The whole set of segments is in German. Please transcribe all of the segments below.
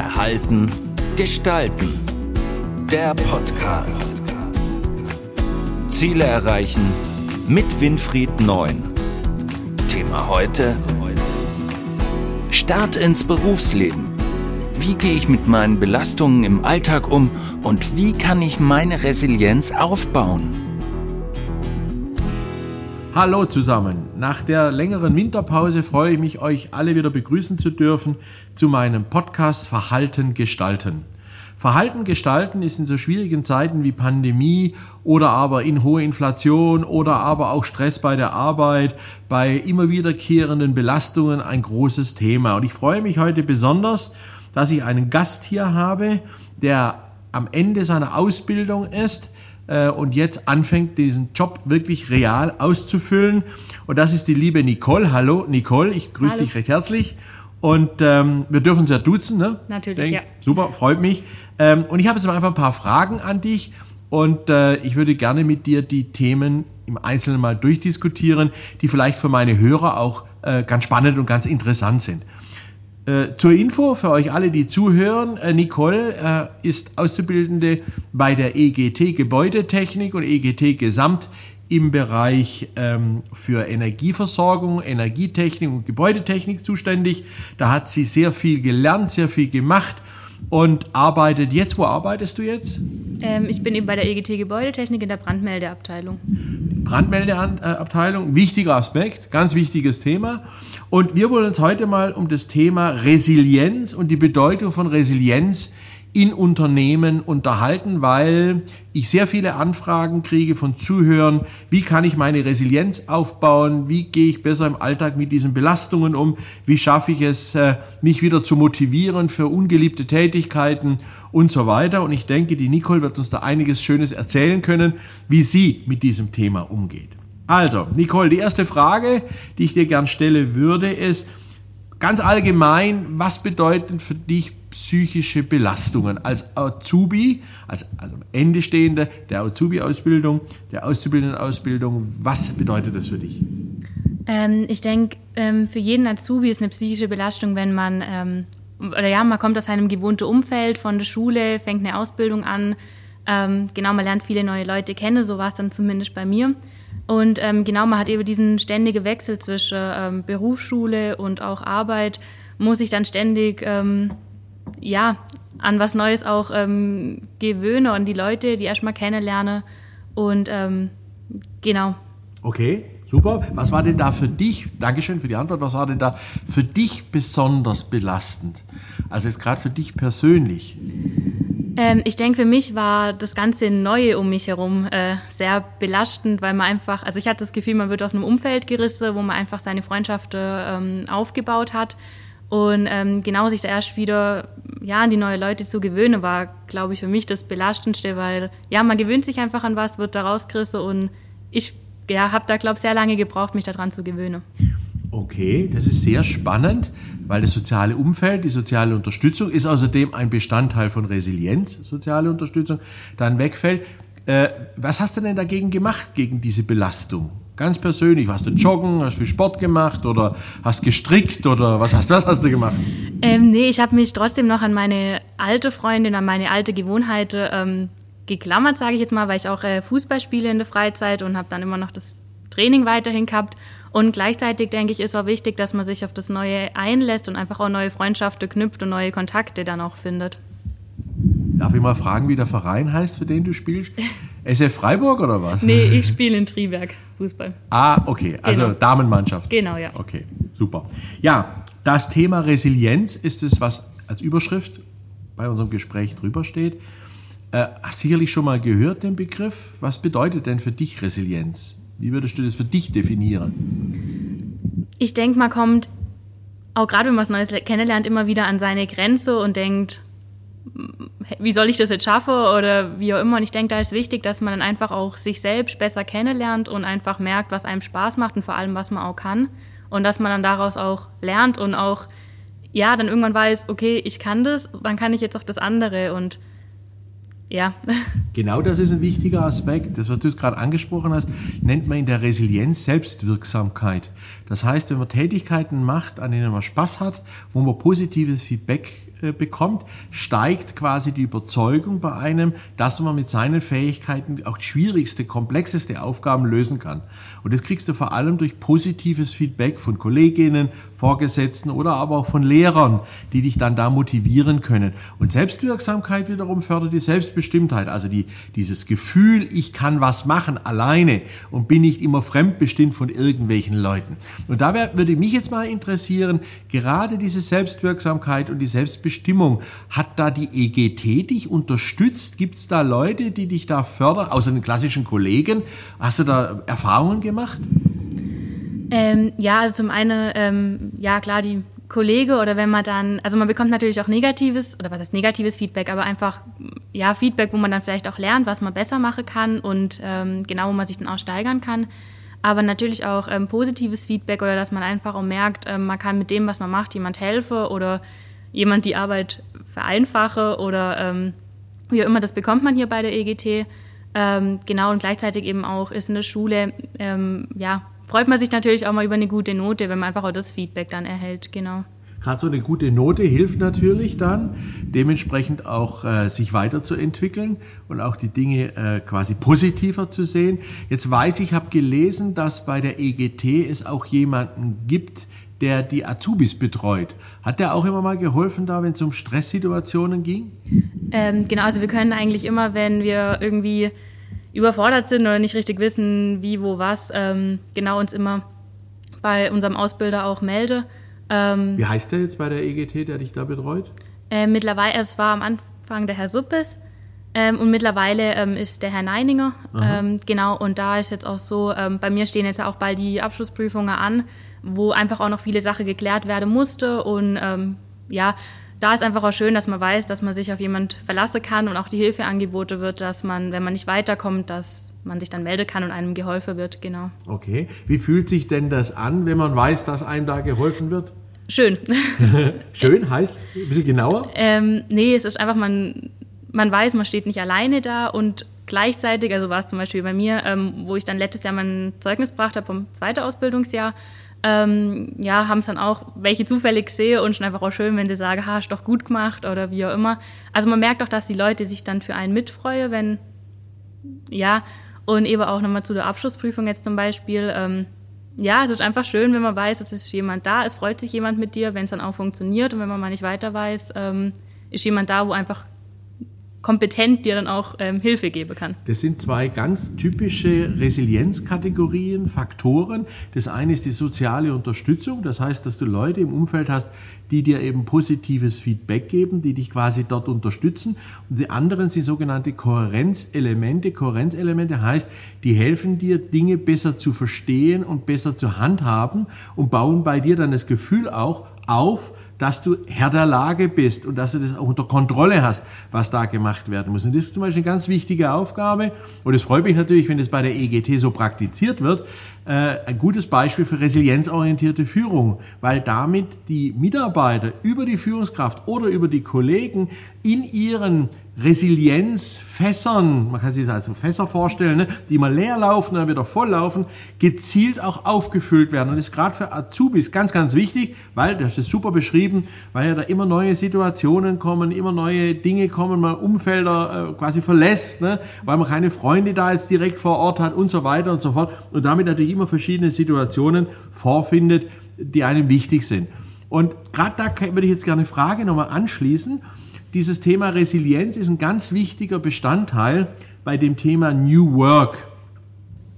Verhalten, Gestalten. Der Podcast. Ziele erreichen mit Winfried Neun. Thema heute. Start ins Berufsleben. Wie gehe ich mit meinen Belastungen im Alltag um und wie kann ich meine Resilienz aufbauen? Hallo zusammen. Nach der längeren Winterpause freue ich mich, euch alle wieder begrüßen zu dürfen zu meinem Podcast Verhalten gestalten. Verhalten gestalten ist in so schwierigen Zeiten wie Pandemie oder aber in hohe Inflation oder aber auch Stress bei der Arbeit, bei immer wiederkehrenden Belastungen ein großes Thema. Und ich freue mich heute besonders, dass ich einen Gast hier habe, der am Ende seiner Ausbildung ist, äh, und jetzt anfängt, diesen Job wirklich real auszufüllen. Und das ist die liebe Nicole. Hallo Nicole, ich grüße Hallo. dich recht herzlich. Und ähm, wir dürfen uns ja duzen, ne? Natürlich, Denk, ja. Super, freut mich. Ähm, und ich habe jetzt mal einfach ein paar Fragen an dich. Und äh, ich würde gerne mit dir die Themen im Einzelnen mal durchdiskutieren, die vielleicht für meine Hörer auch äh, ganz spannend und ganz interessant sind. Äh, zur Info für euch alle, die zuhören, äh, Nicole äh, ist Auszubildende bei der EGT Gebäudetechnik und EGT Gesamt im Bereich ähm, für Energieversorgung, Energietechnik und Gebäudetechnik zuständig. Da hat sie sehr viel gelernt, sehr viel gemacht und arbeitet jetzt. Wo arbeitest du jetzt? Ähm, ich bin eben bei der EGT Gebäudetechnik in der Brandmeldeabteilung. Brandmeldeabteilung, wichtiger Aspekt, ganz wichtiges Thema. Und wir wollen uns heute mal um das Thema Resilienz und die Bedeutung von Resilienz in Unternehmen unterhalten, weil ich sehr viele Anfragen kriege von Zuhörern, wie kann ich meine Resilienz aufbauen, wie gehe ich besser im Alltag mit diesen Belastungen um, wie schaffe ich es, äh, mich wieder zu motivieren für ungeliebte Tätigkeiten und so weiter. Und ich denke, die Nicole wird uns da einiges Schönes erzählen können, wie sie mit diesem Thema umgeht. Also, Nicole, die erste Frage, die ich dir gern stelle würde, ist ganz allgemein, was bedeuten für dich psychische Belastungen als Azubi, als, also Ende stehende der Azubi-Ausbildung, der Auszubildendenausbildung, was bedeutet das für dich? Ähm, ich denke, ähm, für jeden Azubi ist eine psychische Belastung, wenn man, ähm, oder ja, man kommt aus einem gewohnten Umfeld von der Schule, fängt eine Ausbildung an, ähm, genau, man lernt viele neue Leute kennen, so war es dann zumindest bei mir. Und ähm, genau, man hat eben diesen ständigen Wechsel zwischen ähm, Berufsschule und auch Arbeit, muss ich dann ständig ja, an was Neues auch ähm, gewöhnen und die Leute, die erstmal kennenlernen. Und ähm, genau. Okay, super. Was war denn da für dich, Dankeschön für die Antwort, was war denn da für dich besonders belastend? Also jetzt gerade für dich persönlich. Ähm, ich denke, für mich war das ganze Neue um mich herum äh, sehr belastend, weil man einfach, also ich hatte das Gefühl, man wird aus einem Umfeld gerissen, wo man einfach seine Freundschaften ähm, aufgebaut hat. Und ähm, genau sich da erst wieder ja, an die neuen Leute zu gewöhnen, war, glaube ich, für mich das Belastendste, weil ja, man gewöhnt sich einfach an was, wird da rausgerissen und ich ja, habe da, glaube ich, sehr lange gebraucht, mich daran zu gewöhnen. Okay, das ist sehr spannend, weil das soziale Umfeld, die soziale Unterstützung ist außerdem ein Bestandteil von Resilienz, soziale Unterstützung, dann wegfällt. Äh, was hast du denn dagegen gemacht, gegen diese Belastung? Ganz persönlich, warst du joggen, hast du Sport gemacht oder hast gestrickt oder was hast, was hast du gemacht? Ähm, nee, ich habe mich trotzdem noch an meine alte Freundin, an meine alte Gewohnheiten ähm, geklammert, sage ich jetzt mal, weil ich auch äh, Fußball spiele in der Freizeit und habe dann immer noch das Training weiterhin gehabt. Und gleichzeitig denke ich, ist auch wichtig, dass man sich auf das Neue einlässt und einfach auch neue Freundschaften knüpft und neue Kontakte dann auch findet. Darf ich mal fragen, wie der Verein heißt, für den du spielst? SF Freiburg oder was? Nee, ich spiele in Triberg Fußball. Ah, okay. Also genau. Damenmannschaft. Genau, ja. Okay, super. Ja, das Thema Resilienz ist es, was als Überschrift bei unserem Gespräch drüber steht. Äh, hast sicherlich schon mal gehört den Begriff. Was bedeutet denn für dich Resilienz? Wie würdest du das für dich definieren? Ich denke, man kommt, auch gerade wenn man was Neues kennenlernt, immer wieder an seine Grenze und denkt, wie soll ich das jetzt schaffen oder wie auch immer. Und ich denke, da ist wichtig, dass man dann einfach auch sich selbst besser kennenlernt und einfach merkt, was einem Spaß macht und vor allem, was man auch kann. Und dass man dann daraus auch lernt und auch, ja, dann irgendwann weiß, okay, ich kann das, dann kann ich jetzt auch das andere und ja. Genau das ist ein wichtiger Aspekt. Das, was du gerade angesprochen hast, nennt man in der Resilienz Selbstwirksamkeit. Das heißt, wenn man Tätigkeiten macht, an denen man Spaß hat, wo man positives Feedback bekommt, steigt quasi die Überzeugung bei einem, dass man mit seinen Fähigkeiten auch schwierigste, komplexeste Aufgaben lösen kann. Und das kriegst du vor allem durch positives Feedback von Kolleginnen, Vorgesetzten oder aber auch von Lehrern, die dich dann da motivieren können. Und Selbstwirksamkeit wiederum fördert die Selbstbestimmtheit, also die, dieses Gefühl, ich kann was machen alleine und bin nicht immer fremdbestimmt von irgendwelchen Leuten. Und da würde mich jetzt mal interessieren, gerade diese Selbstwirksamkeit und die Selbstbestimmung, hat da die EGT dich unterstützt? Gibt es da Leute, die dich da fördern, außer den klassischen Kollegen? Hast du da Erfahrungen gemacht? Ähm, ja, also zum einen, ähm, ja klar, die Kollege oder wenn man dann, also man bekommt natürlich auch negatives, oder was heißt negatives Feedback, aber einfach, ja, Feedback, wo man dann vielleicht auch lernt, was man besser machen kann und ähm, genau, wo man sich dann auch steigern kann. Aber natürlich auch ähm, positives Feedback oder dass man einfach auch merkt, ähm, man kann mit dem, was man macht, jemand helfen oder jemand die Arbeit vereinfache oder ähm, wie auch immer, das bekommt man hier bei der EGT. Ähm, genau, und gleichzeitig eben auch ist in der Schule, ähm, ja, freut man sich natürlich auch mal über eine gute Note, wenn man einfach auch das Feedback dann erhält, genau. Gerade so eine gute Note hilft natürlich dann, dementsprechend auch äh, sich weiterzuentwickeln und auch die Dinge äh, quasi positiver zu sehen. Jetzt weiß ich, habe gelesen, dass bei der EGT es auch jemanden gibt, der die Azubis betreut. Hat der auch immer mal geholfen da, wenn es um Stresssituationen ging? Ähm, genau, also wir können eigentlich immer, wenn wir irgendwie überfordert sind oder nicht richtig wissen, wie, wo, was, ähm, genau uns immer bei unserem Ausbilder auch melde. Ähm, wie heißt der jetzt bei der EGT, der dich da betreut? Äh, mittlerweile, es war am Anfang der Herr Suppes ähm, und mittlerweile ähm, ist der Herr Neininger. Ähm, genau, und da ist jetzt auch so, ähm, bei mir stehen jetzt auch bald die Abschlussprüfungen an, wo einfach auch noch viele Sachen geklärt werden musste und ähm, ja, da ist einfach auch schön, dass man weiß, dass man sich auf jemand verlassen kann und auch die Hilfe angeboten wird, dass man, wenn man nicht weiterkommt, dass man sich dann melden kann und einem geholfen wird, genau. Okay. Wie fühlt sich denn das an, wenn man weiß, dass einem da geholfen wird? Schön. Schön heißt ein bisschen genauer? Ähm, nee, es ist einfach, man, man weiß, man steht nicht alleine da und gleichzeitig, also war es zum Beispiel bei mir, ähm, wo ich dann letztes Jahr mein Zeugnis gebracht habe vom zweiten Ausbildungsjahr, ähm, ja, haben es dann auch welche zufällig sehe und schon einfach auch schön, wenn sie sagen, ha, hast doch gut gemacht oder wie auch immer. Also man merkt auch, dass die Leute sich dann für einen mitfreuen, wenn, ja, und eben auch nochmal zu der Abschlussprüfung jetzt zum Beispiel, ähm, ja, es ist einfach schön, wenn man weiß, es ist jemand da, es freut sich jemand mit dir, wenn es dann auch funktioniert und wenn man mal nicht weiter weiß, ähm, ist jemand da, wo einfach kompetent dir dann auch ähm, Hilfe geben kann. Das sind zwei ganz typische Resilienzkategorien, Faktoren. Das eine ist die soziale Unterstützung, das heißt, dass du Leute im Umfeld hast, die dir eben positives Feedback geben, die dich quasi dort unterstützen. Und die anderen sind sogenannte Kohärenzelemente. Kohärenzelemente heißt, die helfen dir, Dinge besser zu verstehen und besser zu handhaben und bauen bei dir dann das Gefühl auch auf, dass du Herr der Lage bist und dass du das auch unter Kontrolle hast, was da gemacht werden muss. Und das ist zum Beispiel eine ganz wichtige Aufgabe. Und es freut mich natürlich, wenn das bei der EGT so praktiziert wird. Äh, ein gutes Beispiel für resilienzorientierte Führung, weil damit die Mitarbeiter über die Führungskraft oder über die Kollegen in ihren Resilienzfässern, man kann sich das als Fässer vorstellen, ne, die mal leer laufen, dann wieder voll laufen, gezielt auch aufgefüllt werden. Und das ist gerade für Azubis ganz, ganz wichtig, weil, das ist super beschrieben, weil ja da immer neue Situationen kommen, immer neue Dinge kommen, man Umfelder äh, quasi verlässt, ne, weil man keine Freunde da jetzt direkt vor Ort hat und so weiter und so fort. Und damit natürlich immer verschiedene Situationen vorfindet, die einem wichtig sind. Und gerade da würde ich jetzt gerne eine Frage nochmal anschließen dieses Thema Resilienz ist ein ganz wichtiger Bestandteil bei dem Thema New Work.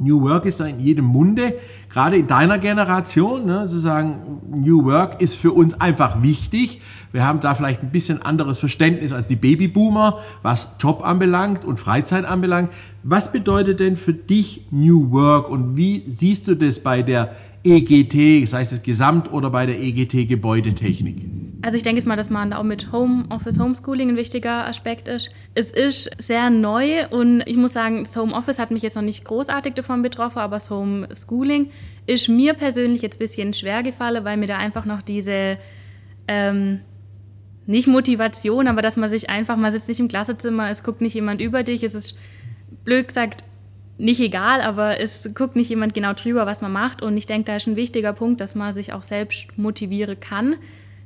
New Work ist in jedem Munde, gerade in deiner Generation, ne, sozusagen New Work ist für uns einfach wichtig. Wir haben da vielleicht ein bisschen anderes Verständnis als die Babyboomer, was Job anbelangt und Freizeit anbelangt. Was bedeutet denn für dich New Work und wie siehst du das bei der EGT, sei es Gesamt- oder bei der EGT Gebäudetechnik? Also ich denke mal, dass man da auch mit Homeoffice, Homeschooling ein wichtiger Aspekt ist. Es ist sehr neu und ich muss sagen, das Homeoffice hat mich jetzt noch nicht großartig davon betroffen, aber das Homeschooling ist mir persönlich jetzt ein bisschen schwer gefallen, weil mir da einfach noch diese, ähm, nicht Motivation, aber dass man sich einfach, man sitzt nicht im Klassezimmer, es guckt nicht jemand über dich, es ist blöd gesagt nicht egal, aber es guckt nicht jemand genau drüber, was man macht. Und ich denke, da ist ein wichtiger Punkt, dass man sich auch selbst motivieren kann.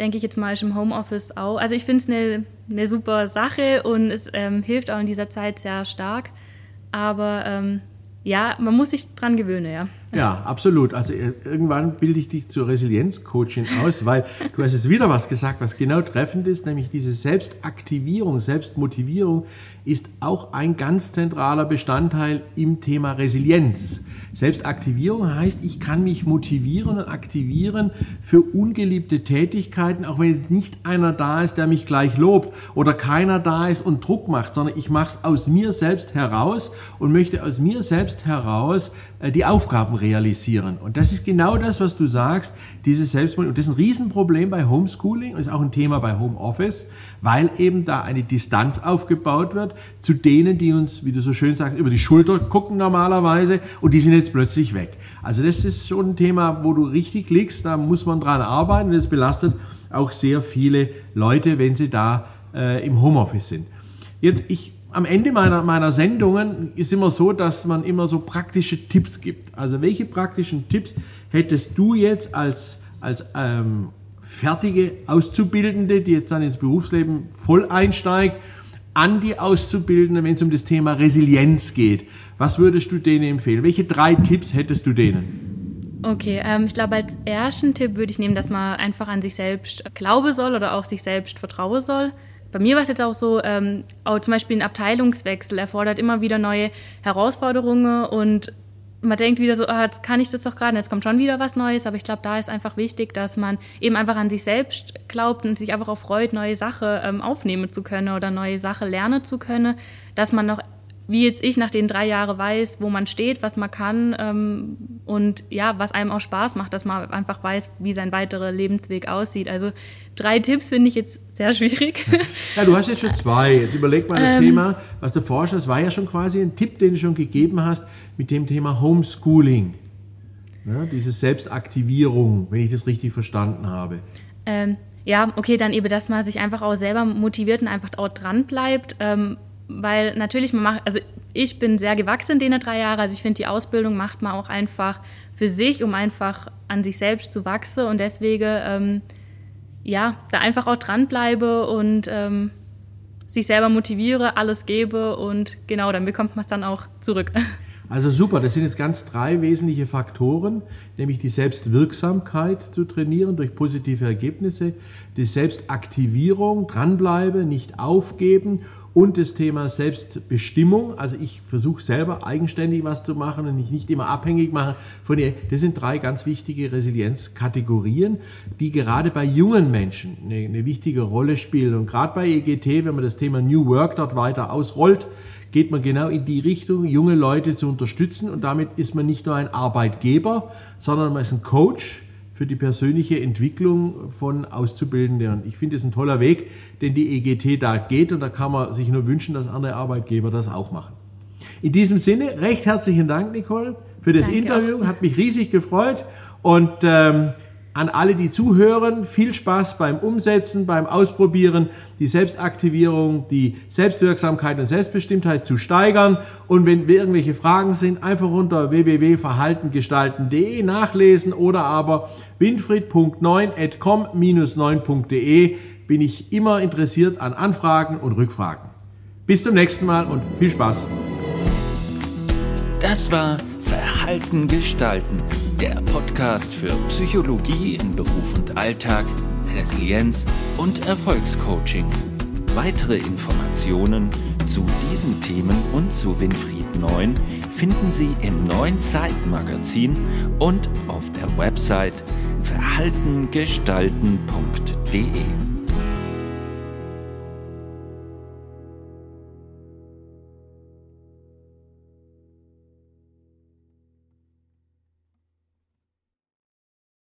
Denke ich jetzt mal ist im Homeoffice auch. Also ich finde es eine, eine super Sache und es ähm, hilft auch in dieser Zeit sehr stark. Aber ähm, ja, man muss sich dran gewöhnen, ja. Ja, absolut. Also äh, irgendwann bilde ich dich zur Resilienzcoaching aus, weil du hast jetzt wieder was gesagt, was genau treffend ist, nämlich diese Selbstaktivierung, Selbstmotivierung ist auch ein ganz zentraler Bestandteil im Thema Resilienz. Selbstaktivierung heißt, ich kann mich motivieren und aktivieren für ungeliebte Tätigkeiten, auch wenn jetzt nicht einer da ist, der mich gleich lobt oder keiner da ist und Druck macht, sondern ich mache es aus mir selbst heraus und möchte aus mir selbst heraus die Aufgaben realisieren. Und das ist genau das, was du sagst, dieses Selbstmotivation. Und das ist ein Riesenproblem bei Homeschooling und ist auch ein Thema bei Homeoffice, weil eben da eine Distanz aufgebaut wird zu denen, die uns, wie du so schön sagst, über die Schulter gucken normalerweise und die sind jetzt plötzlich weg. Also das ist schon ein Thema, wo du richtig liegst, da muss man dran arbeiten und das belastet auch sehr viele Leute, wenn sie da äh, im Homeoffice sind. Jetzt, ich am Ende meiner, meiner Sendungen ist immer so, dass man immer so praktische Tipps gibt. Also welche praktischen Tipps hättest du jetzt als, als ähm, fertige Auszubildende, die jetzt dann ins Berufsleben voll einsteigt, an die Auszubildenden, wenn es um das Thema Resilienz geht? Was würdest du denen empfehlen? Welche drei Tipps hättest du denen? Okay, ähm, ich glaube, als ersten Tipp würde ich nehmen, dass man einfach an sich selbst glauben soll oder auch sich selbst vertrauen soll bei mir war es jetzt auch so, ähm, auch zum Beispiel ein Abteilungswechsel erfordert immer wieder neue Herausforderungen und man denkt wieder so, ah, jetzt kann ich das doch gerade, jetzt kommt schon wieder was Neues, aber ich glaube, da ist einfach wichtig, dass man eben einfach an sich selbst glaubt und sich einfach auch freut, neue Sachen ähm, aufnehmen zu können oder neue Sachen lernen zu können, dass man noch wie jetzt ich nach den drei Jahren weiß, wo man steht, was man kann ähm, und ja, was einem auch Spaß macht, dass man einfach weiß, wie sein weiterer Lebensweg aussieht. Also drei Tipps finde ich jetzt sehr schwierig. Ja, du hast jetzt schon zwei. Jetzt überleg mal das ähm, Thema, was du forschst. Das war ja schon quasi ein Tipp, den du schon gegeben hast mit dem Thema Homeschooling. Ja, diese Selbstaktivierung, wenn ich das richtig verstanden habe. Ähm, ja, okay, dann eben, dass man sich einfach auch selber motiviert und einfach auch dran bleibt. Ähm, weil natürlich man macht, also ich bin sehr gewachsen in den drei Jahren, also ich finde die Ausbildung macht man auch einfach für sich, um einfach an sich selbst zu wachsen. Und deswegen ähm, ja da einfach auch dranbleibe und ähm, sich selber motiviere, alles gebe. Und genau dann bekommt man es dann auch zurück. Also super, das sind jetzt ganz drei wesentliche Faktoren, nämlich die Selbstwirksamkeit zu trainieren durch positive Ergebnisse, die Selbstaktivierung, dranbleiben, nicht aufgeben und das Thema Selbstbestimmung. Also ich versuche selber eigenständig was zu machen und mich nicht immer abhängig machen von ihr. Das sind drei ganz wichtige Resilienzkategorien, die gerade bei jungen Menschen eine, eine wichtige Rolle spielen. Und gerade bei EGT, wenn man das Thema New Work dort weiter ausrollt, geht man genau in die Richtung, junge Leute zu unterstützen. Und damit ist man nicht nur ein Arbeitgeber, sondern man ist ein Coach für die persönliche Entwicklung von Auszubildenden. Ich finde es ein toller Weg, den die EGT da geht und da kann man sich nur wünschen, dass andere Arbeitgeber das auch machen. In diesem Sinne, recht herzlichen Dank, Nicole, für das Danke Interview. Auch. Hat mich riesig gefreut und ähm, an alle, die zuhören, viel Spaß beim Umsetzen, beim Ausprobieren, die Selbstaktivierung, die Selbstwirksamkeit und Selbstbestimmtheit zu steigern. Und wenn irgendwelche Fragen sind, einfach unter www.verhaltengestalten.de nachlesen oder aber winfried.9.com-9.de bin ich immer interessiert an Anfragen und Rückfragen. Bis zum nächsten Mal und viel Spaß. Das war Verhalten gestalten, der Podcast für Psychologie in Beruf und Alltag, Resilienz und Erfolgscoaching. Weitere Informationen zu diesen Themen und zu Winfried Neun finden Sie im neuen Zeitmagazin und auf der Website verhaltengestalten.de.